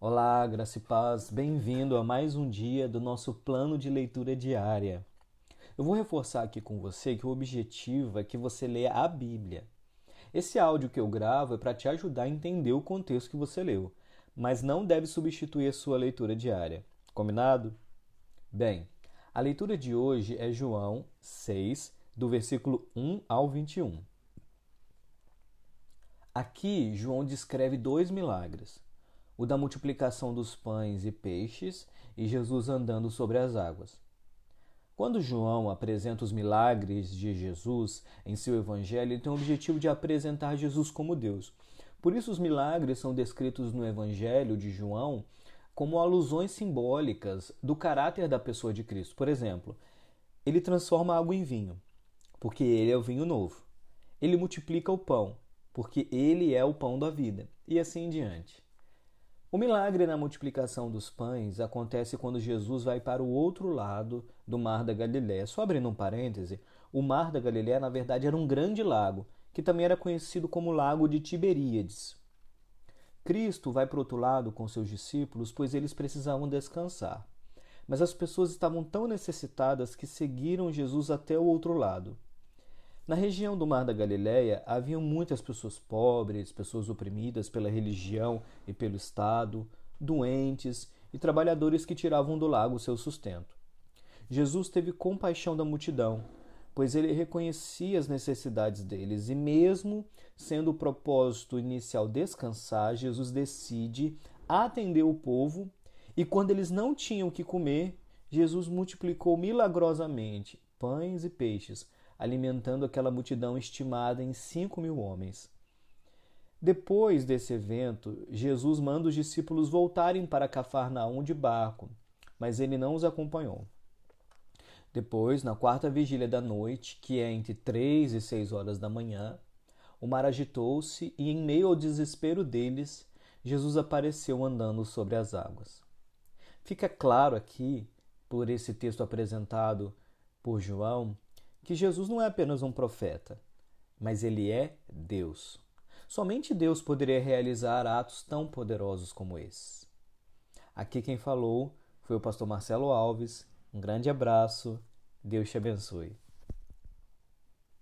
Olá, graça e paz, bem-vindo a mais um dia do nosso plano de leitura diária. Eu vou reforçar aqui com você que o objetivo é que você leia a Bíblia. Esse áudio que eu gravo é para te ajudar a entender o contexto que você leu, mas não deve substituir a sua leitura diária. Combinado? Bem, a leitura de hoje é João 6, do versículo 1 ao 21. Aqui, João descreve dois milagres o da multiplicação dos pães e peixes e Jesus andando sobre as águas. Quando João apresenta os milagres de Jesus em seu evangelho, ele tem o objetivo de apresentar Jesus como Deus. Por isso, os milagres são descritos no evangelho de João como alusões simbólicas do caráter da pessoa de Cristo. Por exemplo, ele transforma água em vinho, porque ele é o vinho novo. Ele multiplica o pão, porque ele é o pão da vida, e assim em diante. O milagre na multiplicação dos pães acontece quando Jesus vai para o outro lado do Mar da Galiléia. Só abrindo um parêntese, o Mar da Galiléia, na verdade, era um grande lago, que também era conhecido como Lago de Tiberíades. Cristo vai para o outro lado com seus discípulos, pois eles precisavam descansar. Mas as pessoas estavam tão necessitadas que seguiram Jesus até o outro lado. Na região do Mar da Galileia haviam muitas pessoas pobres, pessoas oprimidas pela religião e pelo Estado, doentes e trabalhadores que tiravam do lago seu sustento. Jesus teve compaixão da multidão, pois ele reconhecia as necessidades deles e, mesmo sendo o propósito inicial descansar, Jesus decide atender o povo e, quando eles não tinham o que comer, Jesus multiplicou milagrosamente pães e peixes alimentando aquela multidão estimada em cinco mil homens. Depois desse evento, Jesus manda os discípulos voltarem para Cafarnaum de barco, mas ele não os acompanhou. Depois, na quarta vigília da noite, que é entre três e seis horas da manhã, o mar agitou-se e, em meio ao desespero deles, Jesus apareceu andando sobre as águas. Fica claro aqui, por esse texto apresentado por João, que Jesus não é apenas um profeta, mas ele é Deus. Somente Deus poderia realizar atos tão poderosos como esse. Aqui quem falou foi o pastor Marcelo Alves. Um grande abraço. Deus te abençoe.